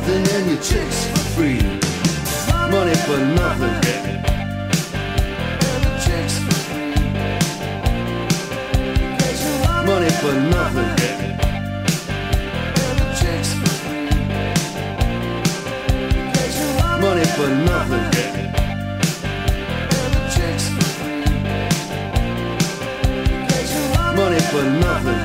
nothing and your chicks for free. Money for nothing. Money for nothing. Money for nothing. Money for nothing.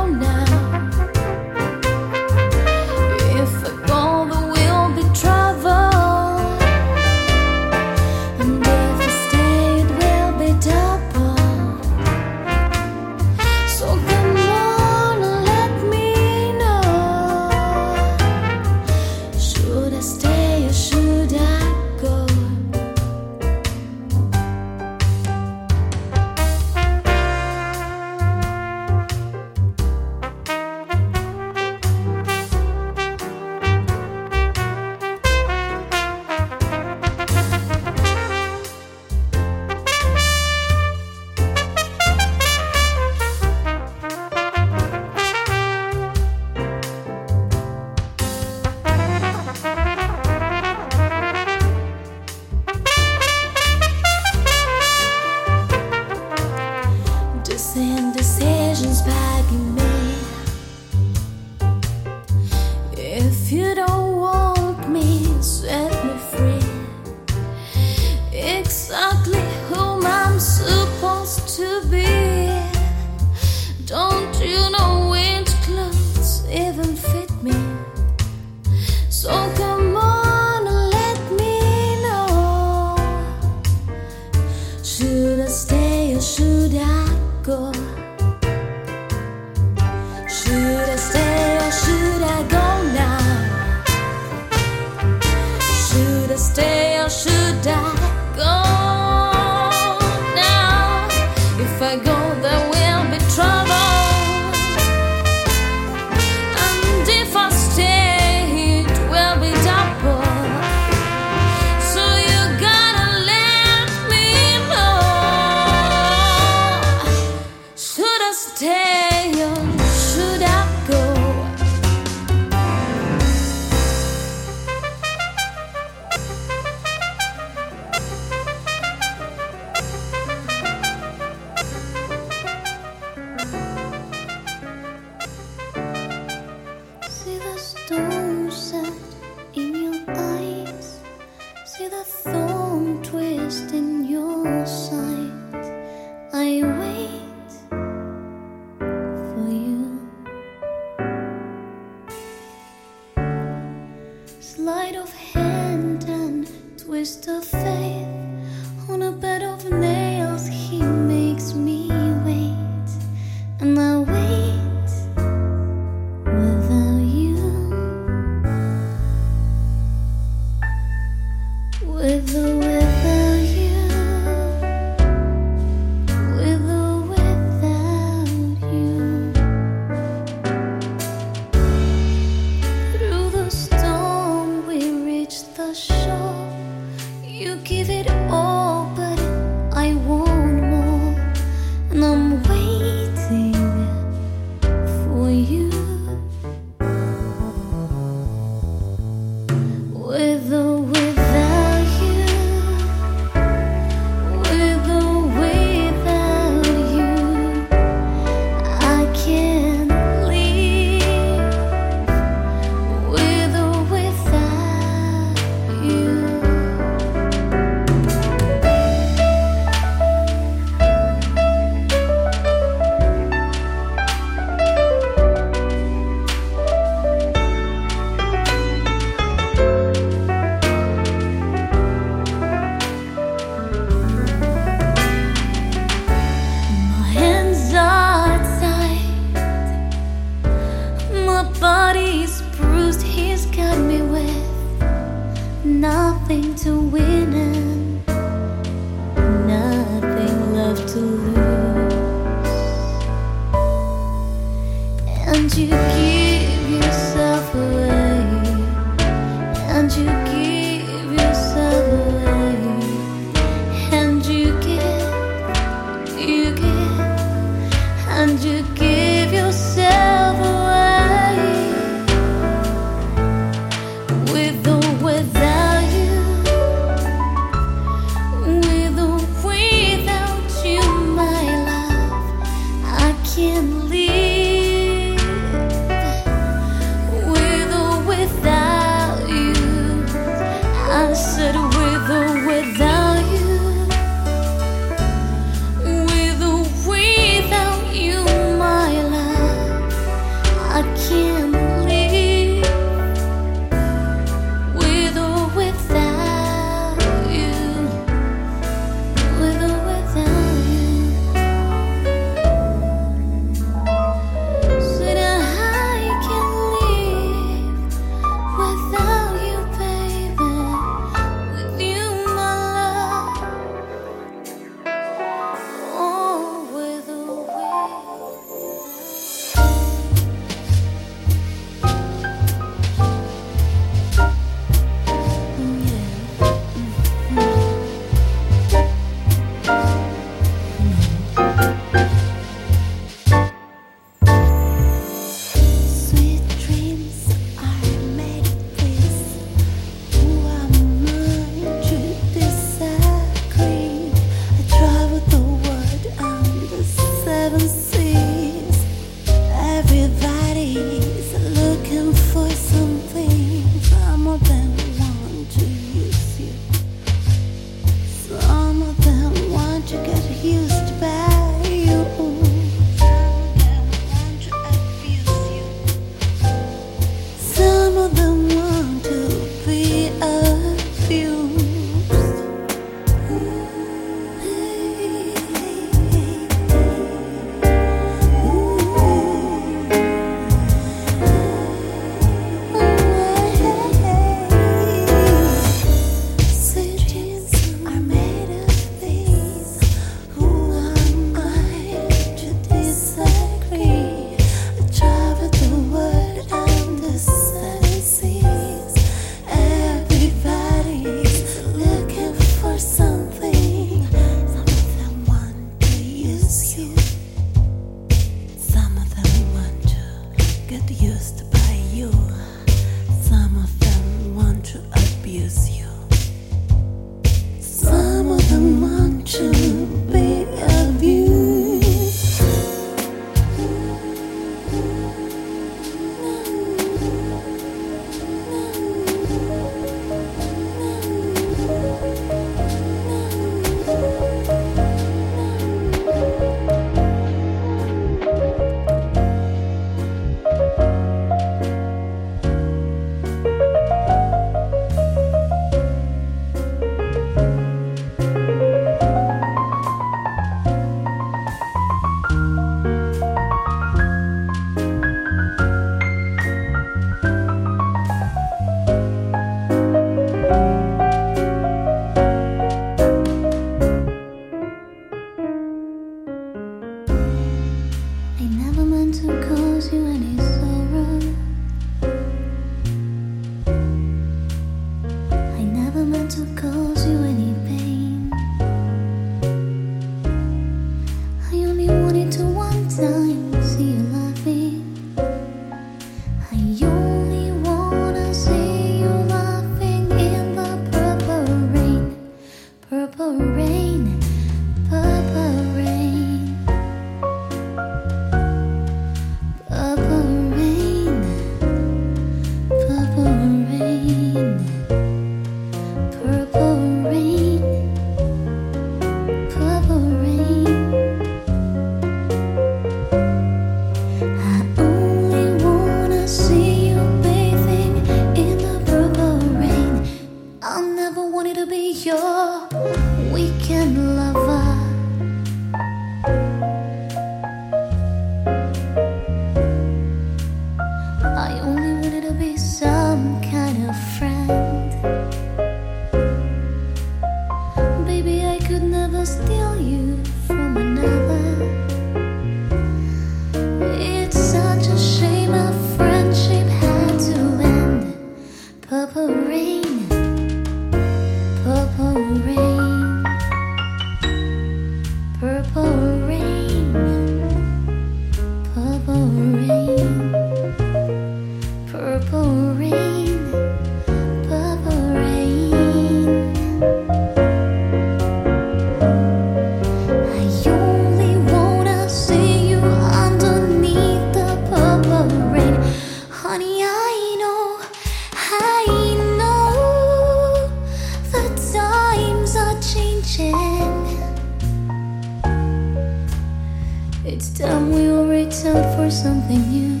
Out for something new.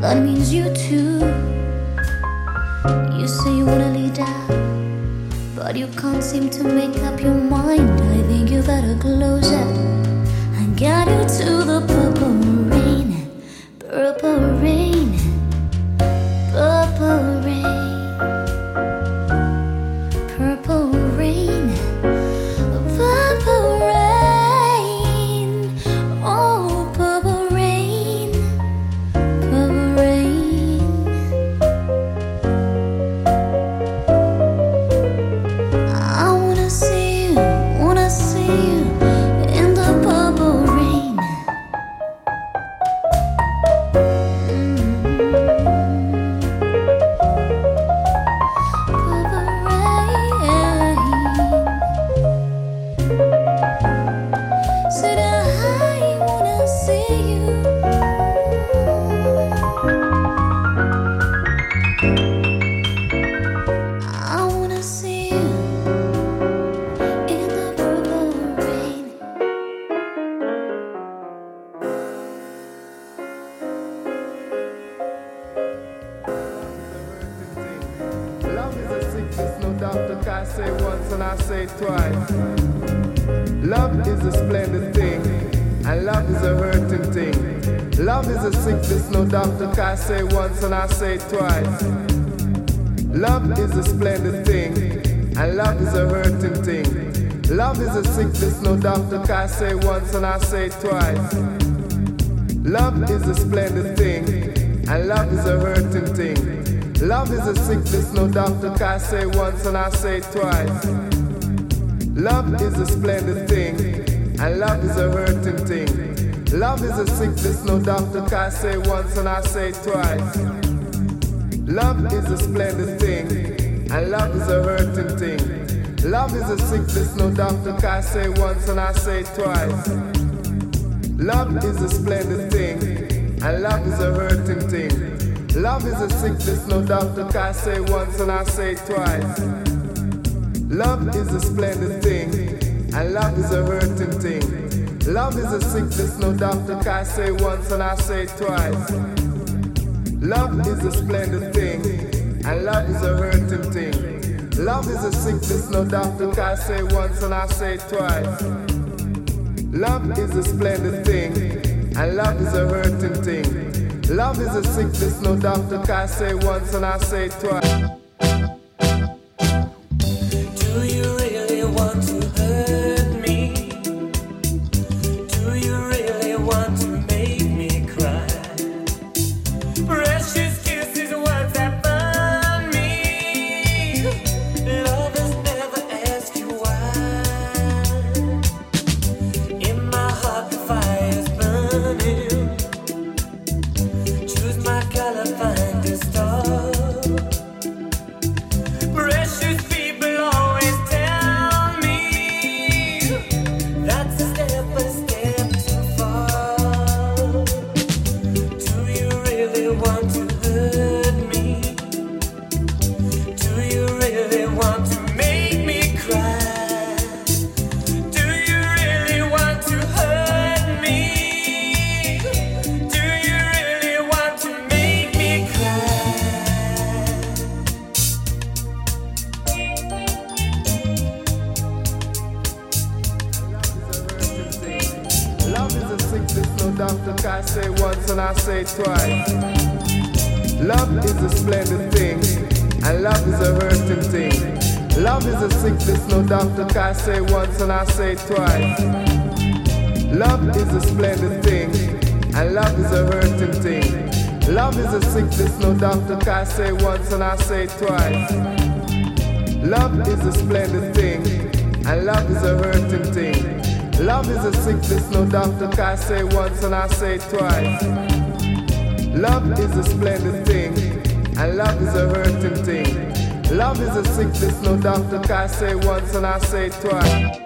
That means you too. You say you wanna lead out, but you can't seem to make up your mind. I think you better close it and get you to the purple rain, purple rain, and twice. Love is a splendid thing, and love is a hurting thing. Love is a sickness, no doctor can say once and I say twice. Love is a splendid thing, and love is a hurting thing. Love is a sickness, no doctor can say once and I say twice. Love is a splendid thing, and love is a hurting thing. Love is a sickness, no doctor can say once and I say twice. Love is a splendid thing, and love is a hurting thing. Love is a sickness, no doctor can say once and I say twice. Love is a splendid thing, and love is a hurting thing. Love is a sickness, no doctor can say once and I say twice. Love is a splendid thing, and love is a hurting thing. Love is a sickness, no doctor can say once and I say twice. Love is a splendid thing, and love is a hurting thing. Love is a sickness, no doctor can say once and I say twice. Africa, I say once and I say twice. Love is a splendid thing, and love is a hurting thing. Love is a sickness, no doctor can say once and I say twice.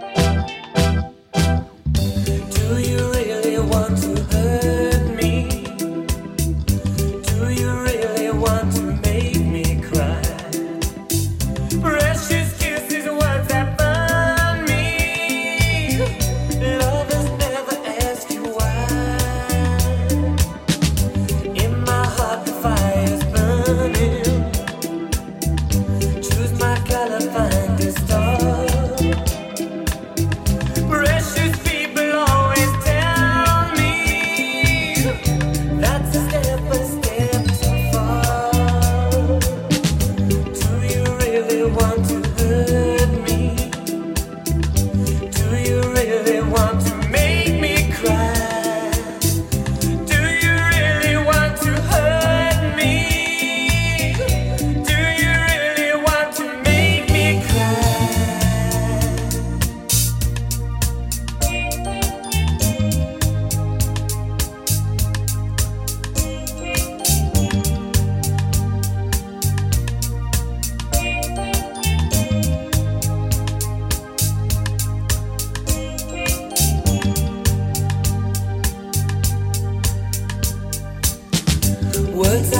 words